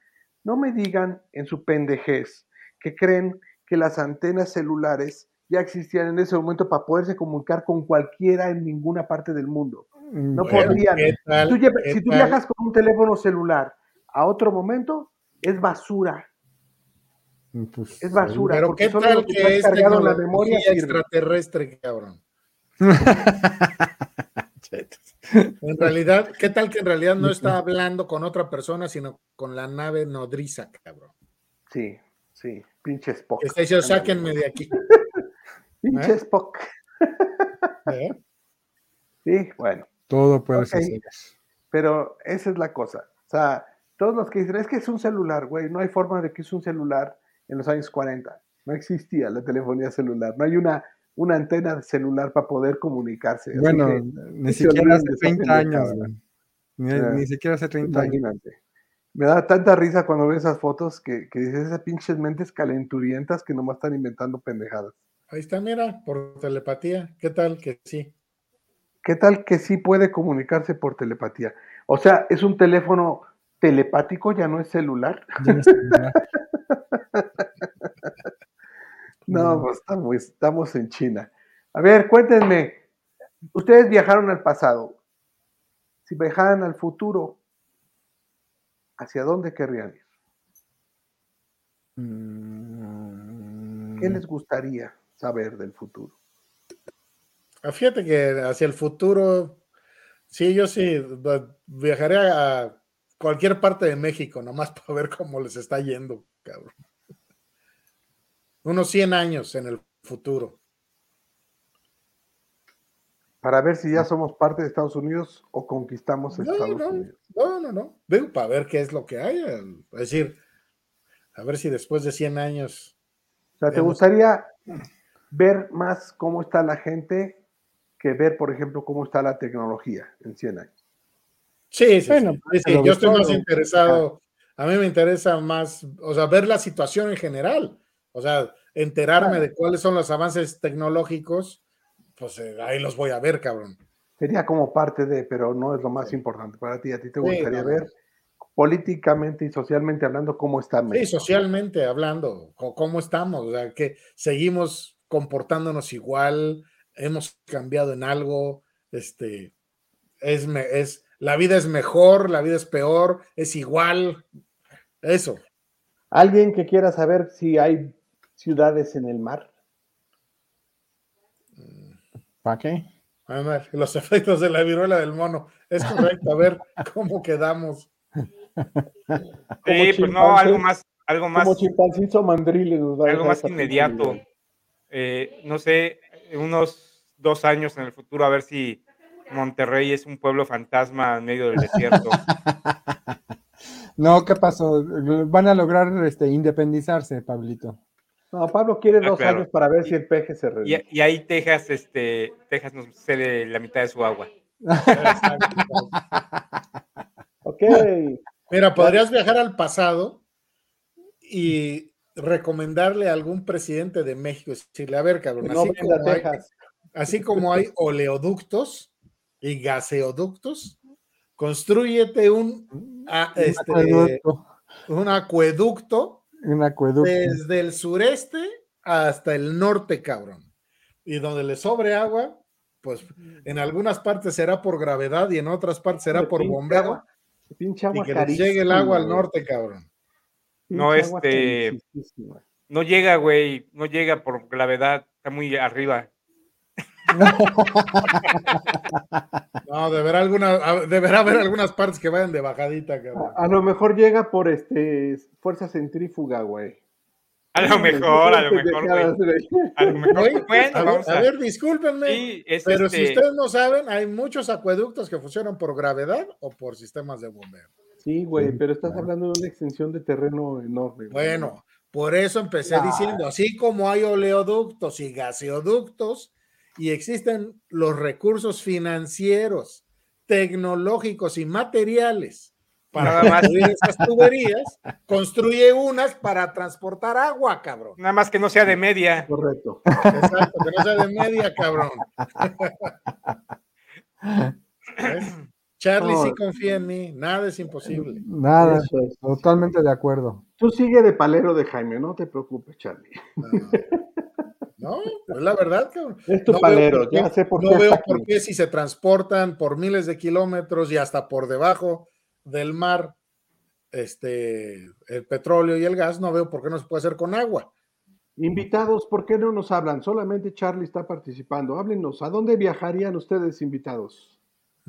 No me digan en su pendejez que creen que las antenas celulares ya existían en ese momento para poderse comunicar con cualquiera en ninguna parte del mundo. No Bueno, podrían. ¿qué tal? Si tú, viajas con un teléfono celular a otro momento, es basura. pues, Es basura. Pero qué tal que es cargado en la memoria extraterrestre, cabrón? En realidad, ¿qué tal que en realidad no está hablando con otra persona, sino con la nave nodriza, cabrón? Sí, sí. Pinche Spock. Está diciendo, sáquenme de aquí. Pinche ¿Eh? Spock. ¿Eh? Sí, bueno. Todo puede Ok. ser. Pero esa es la cosa. O sea, todos los que dicen, es que es un celular, güey. No hay forma de que es un celular en los años 40. No existía la telefonía celular. No hay una, una antena de celular para poder comunicarse. Bueno, que, ni siquiera hace de esa 30 años. Ni, Ah. ni siquiera hace 30 años. Imagínate. Me da tanta risa cuando veo esas fotos que, que dices esas pinches mentes calenturientas que nomás están inventando pendejadas. Ahí está, mira, por telepatía. ¿Qué tal que sí? ¿Qué tal que sí puede comunicarse por telepatía? O sea, es un teléfono telepático, ya no es celular. no, pues estamos, estamos en China. A ver, cuéntenme, ustedes viajaron al pasado. Si viajaran al futuro, ¿hacia dónde querrían ir? ¿Qué les gustaría saber del futuro? Ah, fíjate que hacia el futuro, sí, yo sí viajaré a cualquier parte de México, nomás para ver cómo les está yendo, cabrón. Unos 100 años en el futuro. Para ver si ya somos parte de Estados Unidos o conquistamos Estados Unidos. No, no, no. Digo, para ver qué es lo que hay. Es decir, a ver si después de 100 años. O sea, ¿te gustaría ver más cómo está la gente que ver, por ejemplo, cómo está la tecnología en 100 años? Sí, sí, sí. Yo estoy más interesado. A mí me interesa más, o sea, ver la situación en general. O sea, enterarme de cuáles son los avances tecnológicos, pues eh, ahí los voy a ver, cabrón. Sería como parte de, pero no es lo más importante para ti. A ti te gustaría ver políticamente y socialmente hablando, ¿cómo está Sí, socialmente hablando, ¿cómo estamos? O sea, que seguimos comportándonos igual, hemos cambiado en algo, este, es, es, la vida es mejor, la vida es peor, es igual, eso. ¿Alguien que quiera saber si hay ciudades en el mar? ¿Para qué? A ver, los efectos de la viruela del mono. Es correcto, a ver cómo quedamos. Sí, pues no, algo más, algo más. Como mandriles. Algo más inmediato. Eh, no sé, unos dos años en el futuro, a ver si Monterrey es un pueblo fantasma en medio del desierto. no, ¿qué pasó? Van a lograr este, independizarse, Pablito. No, Pablo quiere ah, dos años para ver si el peje se reduce. Y, ahí Texas, este, Texas nos cede la mitad de su agua. ok. Mira, podrías viajar al pasado y recomendarle a algún presidente de México, decirle, a ver, cabrón, así, como hay, oleoductos y gaseoductos, construyete un, este, un acueducto, un acueducto desde el sureste hasta el norte, cabrón. Y donde le sobre agua, pues en algunas partes será por gravedad y en otras partes será por bombeo Pinche agua y que llegue el agua al norte, cabrón. no, este. No llega, güey. No llega por gravedad. Está muy arriba. No, deberá, alguna, deberá haber algunas partes que vayan de bajadita, cabrón. A, a, lo mejor llega por este fuerza centrífuga, güey. A lo mejor, a lo mejor, güey. A lo mejor, bueno, a, ver, a ver, discúlpenme, pero si este ustedes no saben, hay muchos acueductos que funcionan por gravedad o por sistemas de bombeo. Sí, güey, pero estás hablando de una extensión de terreno enorme. Bueno, por eso empecé diciendo, así como hay oleoductos y gaseoductos, y existen los recursos financieros, tecnológicos y materiales para construir esas tuberías, construye unas para transportar agua, cabrón. Nada más que no sea de media. Correcto. Exacto, que no sea de media, cabrón. Charlie sí confía en mí, nada es imposible. Nada, totalmente de acuerdo. Tú sigue de palero de Jaime, no te preocupes, Charlie. No, es la verdad, cabrón. Es tu palero, ya sé por qué. No veo por qué si se transportan por miles de kilómetros y hasta por debajo del mar, este, el petróleo y el gas, no veo por qué no se puede hacer con agua. Invitados, ¿por qué no nos hablan? Solamente Charlie está participando. Háblenos, ¿a dónde viajarían ustedes invitados?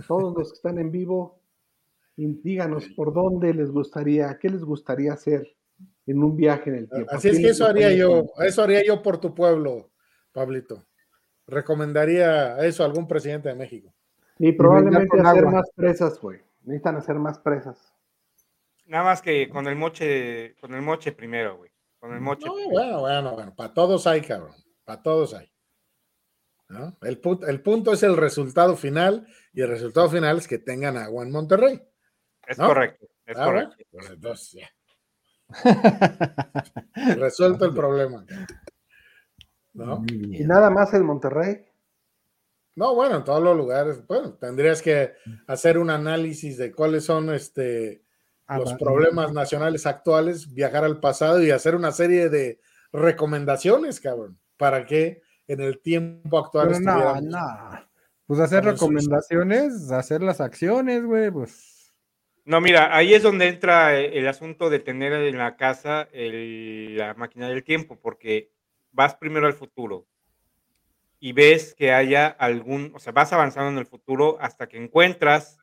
Todos los que están en vivo, díganos por dónde les gustaría, qué les gustaría hacer en un viaje en el tiempo. Así es que eso haría yo, eso haría yo por tu pueblo, Pablito. Recomendaría eso a algún presidente de México. Y probablemente hacer más presas, güey. Necesitan hacer más presas. Nada más que con el moche, con el moche primero, güey. Con el moche. bueno, bueno, bueno. Para todos hay, cabrón. Para todos hay. El, punto, el punto es el resultado final y el resultado final es que tengan agua en Monterrey. Es correcto. Es ah, correcto. Pues entonces, Resuelto el problema. ¿Y nada más en Monterrey? No, bueno, en todos los lugares, bueno, tendrías que hacer un análisis de cuáles son este Ah, los problemas nacionales actuales, viajar al pasado y hacer una serie de recomendaciones, cabrón, para que en el tiempo actual Pero no, no. Pues hacer recomendaciones, hacer las acciones, güey, pues. No, mira, ahí es donde entra eh, el asunto de tener en la casa el- la máquina del tiempo, porque vas primero al futuro y ves que haya algún, o sea, vas avanzando en el futuro hasta que encuentras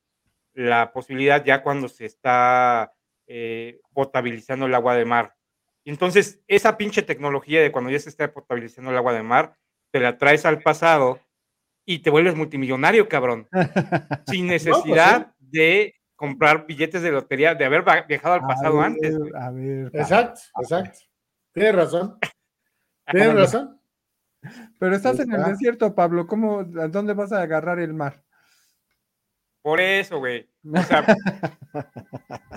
la posibilidad ya cuando se está eh, potabilizando el agua de mar. Y entonces, esa pinche tecnología de cuando ya se está potabilizando el agua de mar, te la traes al pasado y te vuelves multimillonario, cabrón sin necesidad de comprar billetes de lotería, de haber viajado al pasado a antes. ver. A ver. Exacto, exacto. Tienes razón. Tienes razón. Pero estás en el desierto, Pablo. ¿Cómo, a dónde vas a agarrar el mar? Por eso, güey. O sea,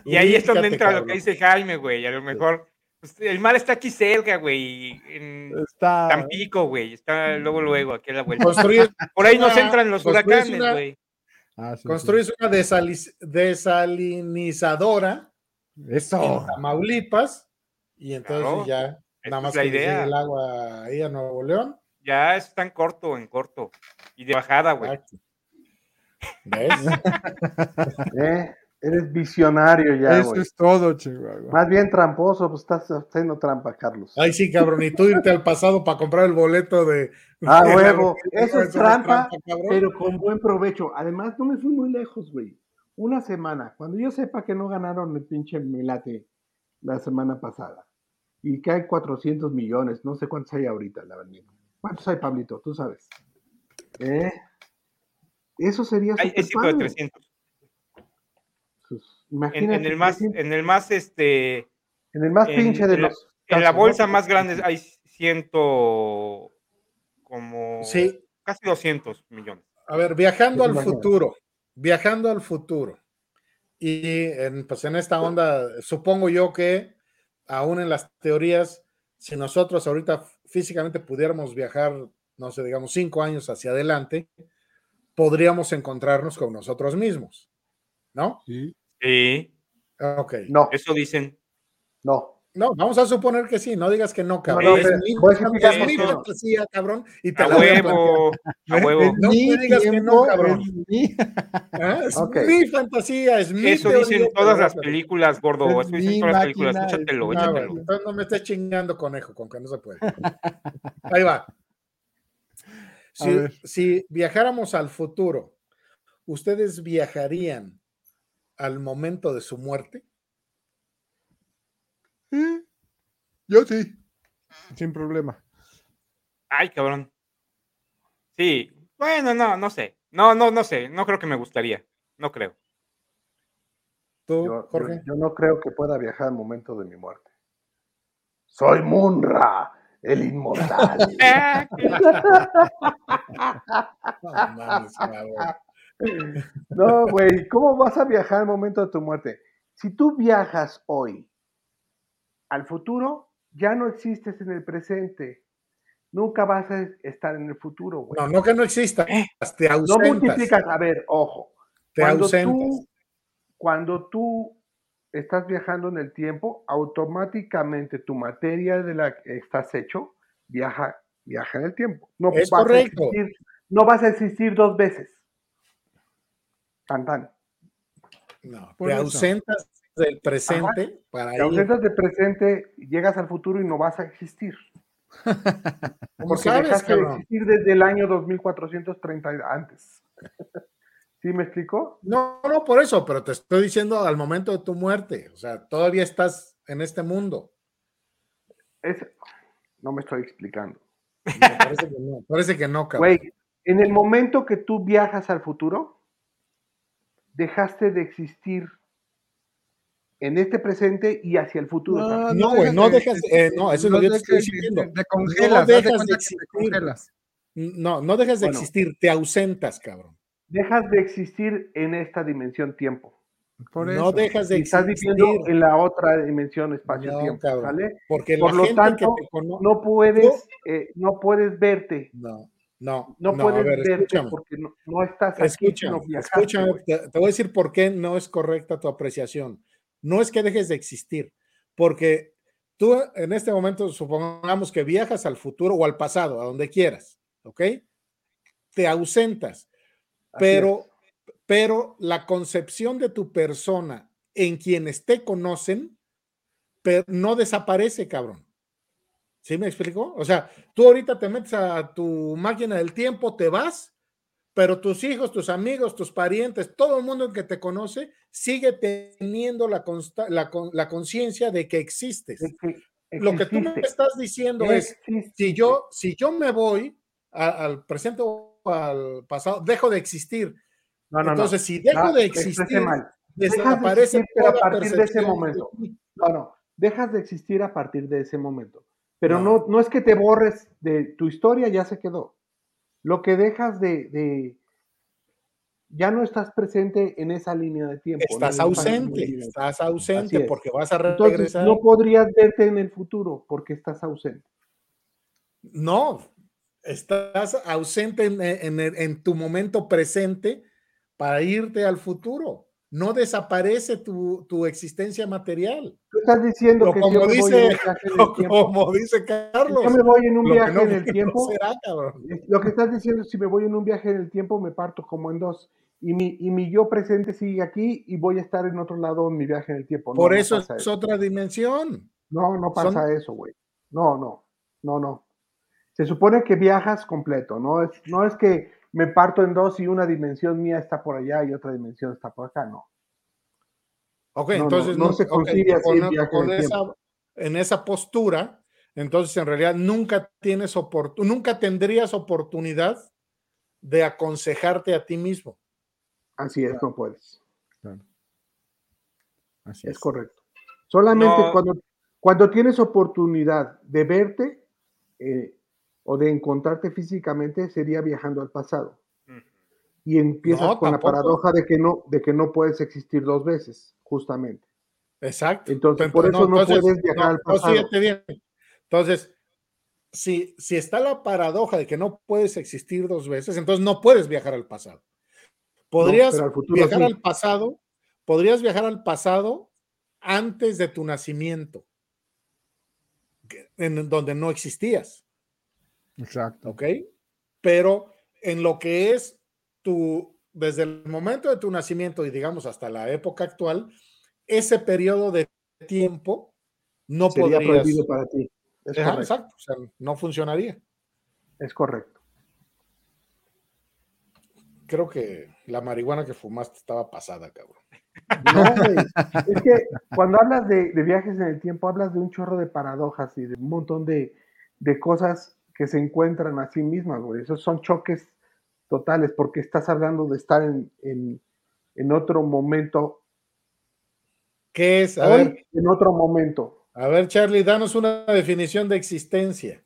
y ahí es donde entra lo que dice Jaime, güey. A lo mejor pues, el mar está aquí cerca, güey. En Está. Tampico, güey. Está luego, luego, aquí a la vuelta. Por ahí nos entran los huracanes, una- güey. Ah, sí, sí. construyes una desali- desalinizadora en Eso. Tamaulipas y entonces Claro. ya nada es más la que idea. el agua ahí a Nuevo León. Ya está en corto, en corto. Y de bajada, güey. ¿Ves? ¿Eh? Eres visionario ya, Eso es todo, Chihuahua. Más bien tramposo, pues estás haciendo trampa, Carlos. Ay, sí, cabrón, y tú irte al pasado para comprar el boleto de. Ah, de- huevo. Eso es trampa, cabrón. pero con buen provecho. Además, no me fui muy lejos, güey. Una semana. Cuando yo sepa que no ganaron el pinche Melate la semana pasada y que hay 400 millones, no sé cuántos hay ahorita, la verdad. ¿Cuántos hay, Pablito? Tú sabes. ¿Eh? Eso sería Hay, hay tipo de superpadre. 300. En, Imagínate. en el más, 300. en el más, este, en el más en- pinche de en la- los. en la bolsa más grande hay ciento, como Sí, casi 200 millones. a ver, viajando al futuro, viajando al futuro. Y en, pues en esta onda, supongo yo que aún en las teorías, si nosotros ahorita físicamente pudiéramos viajar, no sé, digamos, cinco años hacia adelante, podríamos encontrarnos con nosotros mismos, ¿no? Sí. Sí, Ok. No, eso dicen. no. No, vamos a suponer que sí, no digas que no, cabrón. No, no, es pero es por mi fantasía, cabrón, y te A la voy a huevo, a huevo. Es No me digas que no, cabrón. es mi- ¿Ah? Es Ok. mi fantasía, es mi Eso teoría, dicen todas las películas, gordo. Es Eso dicen mi todas las películas. Échatelo, es mi- bueno, échatelo. entonces no me estés chingando, conejo, con que no se puede. Ahí va. Si, ver. si viajáramos al futuro, ¿ustedes viajarían al momento de su muerte? Sí. Yo sí. Sin problema. Ay, cabrón. Sí, bueno, no, no sé. No, no, no sé. No creo que me gustaría. No creo. ¿Tú, Yo, yo- Jorge? yo no creo que pueda viajar al momento de mi muerte. Soy Munra, el inmortal. Ah, No mames, cabrón. No, güey, ¿cómo vas a viajar al momento de tu muerte? Si tú viajas hoy al futuro, ya no existes en el presente. Nunca vas a estar en el futuro, güey. No, no que no exista, Eh. te No ausentas. multiplicas, a ver, ojo. te Cuando ausentas. tú, cuando tú estás viajando en el tiempo, automáticamente tu materia de la que estás hecho viaja, viaja en el tiempo. No Es vas a correcto. existir- no vas a existir dos veces. Tan, tan. No, Por te eso. ausentas del presente para Te ir. ausentas de presente, llegas al futuro y no vas a existir. ¿Cómo Porque sabes, dejaste de existir desde el año 2430 antes. ¿Sí me explicó? No, no por eso, pero te estoy diciendo al momento de tu muerte. O sea, todavía estás en este mundo. Es, no me estoy explicando. Me parece que no, parece que no, cabrón. Güey, en el momento que tú viajas al futuro, dejaste de existir en este presente y hacia el futuro. también. No, güey, no dejas- eh, no, eso es lo que yo te estoy dejes- diciendo. Te congelas, haz dejas de de existir. congelas. No, no dejas de Bueno. existir, te ausentas, cabrón. Dejas de existir en esta dimensión tiempo. Por no eso. dejas de Y estás existir. viviendo en la otra dimensión No, espacio-tiempo. cabrón. ¿sale? Porque Por la lo gente tanto, que te conoce. No puedes, eh, no puedes verte No, No, no, puedes verte porque no, estás aquí. Escúchame, te, te, voy a decir por qué no es correcta tu apreciación. No es que dejes de existir, porque tú en este momento supongamos que viajas al futuro o al pasado, a donde quieras, ¿ok? Te ausentas, pero, pero la concepción de tu persona en quienes te conocen pero no desaparece, cabrón. ¿Sí me explico? O sea, tú ahorita te metes a tu máquina del tiempo, te vas, pero tus hijos, tus amigos, tus parientes, todo el mundo que te conoce sigue teniendo la, la, conciencia de que existes. Lo que tú me estás diciendo es, si yo, si yo me voy al presente o al pasado, dejo de existir. Entonces, si dejo de existir, desaparece a partir de ese momento. No, no, dejas de existir a partir de ese momento. Pero no, no, es que te borres de tu historia, ya se quedó. Lo que dejas de, ya no estás presente en esa línea de tiempo. Estás ausente, estás ausente porque vas a regresar. Entonces, no podrías verte en el futuro porque estás ausente. No, estás ausente en, en tu momento presente para irte al futuro no desaparece tu, tu, existencia material. Tú estás diciendo que como, dice, como dice Carlos. Si yo me voy en un viaje en el tiempo. lo que estás diciendo, si me voy en un viaje en el tiempo, me parto como en dos. Y mi, y mi yo presente sigue aquí y voy a estar en otro lado en mi viaje en el tiempo. Por eso es otra dimensión. No, no pasa eso, güey. No, no, no, no. Se supone que viajas completo, no es, no es que me parto en dos y una dimensión mía está por allá y otra dimensión está por acá, no. Ok, entonces no, se consigue así con, esa, en esa postura, entonces en realidad nunca tienes nunca tendrías oportunidad de aconsejarte a ti mismo. Así es, no puedes. Así es. correcto. Solamente cuando, cuando tienes oportunidad de verte, eh, o de encontrarte físicamente sería viajando al pasado. Y empiezas con la paradoja de que no de que no puedes existir dos veces, justamente. Exacto. Entonces, por eso no, puedes viajar al pasado. Entonces, si, si está la paradoja de que no puedes existir dos veces, entonces no puedes viajar al pasado. Podrías viajar al pasado, podrías viajar al pasado antes de tu nacimiento, en donde no existías. Exacto. ¿Ok? Pero en lo que es tu, desde el momento de tu nacimiento y digamos hasta la época actual, ese periodo de tiempo no Sería prohibido para ti. exacto, o sea, no funcionaría. Es correcto. Creo que la marihuana que fumaste estaba pasada, cabrón. No, Es que cuando hablas de, viajes en el tiempo, hablas de un chorro de paradojas y de un montón de, de cosas que se encuentran a sí mismas, güey. Esos son choques totales, porque estás hablando de estar en, en, otro momento. ¿Qué es? A ver, en otro momento. A ver, Charlie, danos una definición de existencia.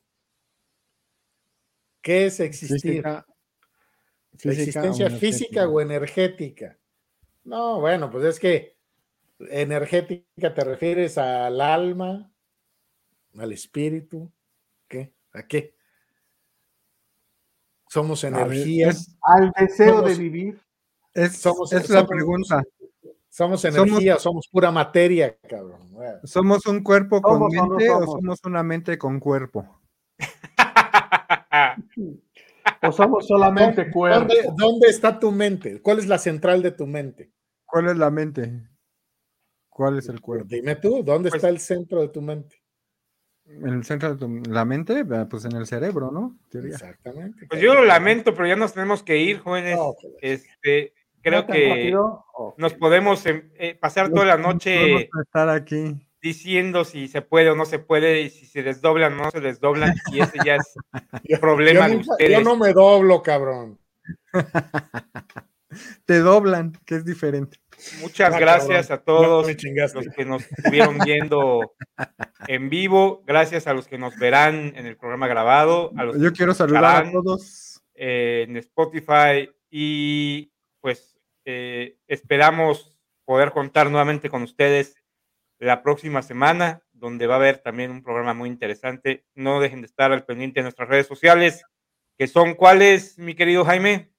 ¿Qué es existir? ¿Existencia física o energética? No, bueno, pues es que energética te refieres al alma, al espíritu, ¿qué? ¿A qué? Somos energía. al deseo de vivir. Es, somos, es la pregunta. Somos energía, somos, pura materia, cabrón. ¿Somos un cuerpo con mente o somos una mente con cuerpo? o somos solamente cuerpo. ¿Dónde, está tu mente? ¿Cuál es la central de tu mente? ¿Cuál es la mente? ¿Cuál es el cuerpo? Dime tú, ¿dónde pues está el centro de tu mente? En el centro de la mente, pues en el cerebro, ¿no? Exactamente. Pues yo lo lamento, pero ya nos tenemos que ir, jóvenes. Pues, este, creo que nos podemos em, eh, pasar toda la noche estar aquí diciendo si se puede o no se puede, y si se desdoblan o no se desdoblan, y ese ya es el problema de ustedes. Yo no me doblo, cabrón. Te doblan, que es diferente. Muchas ah, gracias a todos los que nos estuvieron viendo en vivo. Gracias a los que nos verán en el programa grabado. A los Yo quiero saludar a todos. en Spotify y pues eh, esperamos poder contar nuevamente con ustedes la próxima semana, donde va a haber también un programa muy interesante. No dejen de estar al pendiente de nuestras redes sociales. que son cuáles, mi querido Jaime?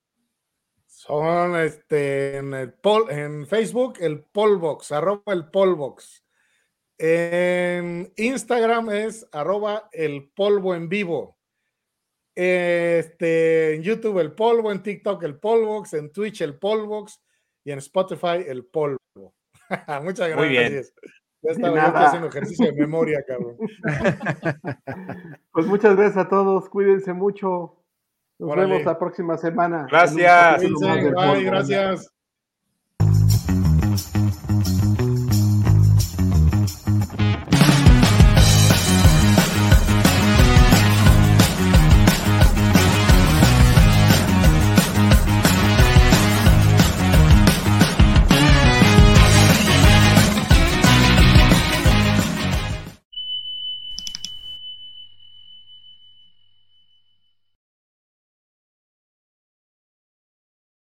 Son este, en, el pol, en Facebook, el Polbox, arroba el Polbox. En Instagram es arroba el polvo en vivo. Este, en YouTube el polvo, en TikTok el Polbox, en Twitch el Polbox y en Spotify el polvo. Muchas gracias. Muy bien. Ya estaba haciendo ejercicio de memoria, cabrón. pues muchas gracias a todos, cuídense mucho. Nos vemos la próxima semana. Gracias. Bye, gracias.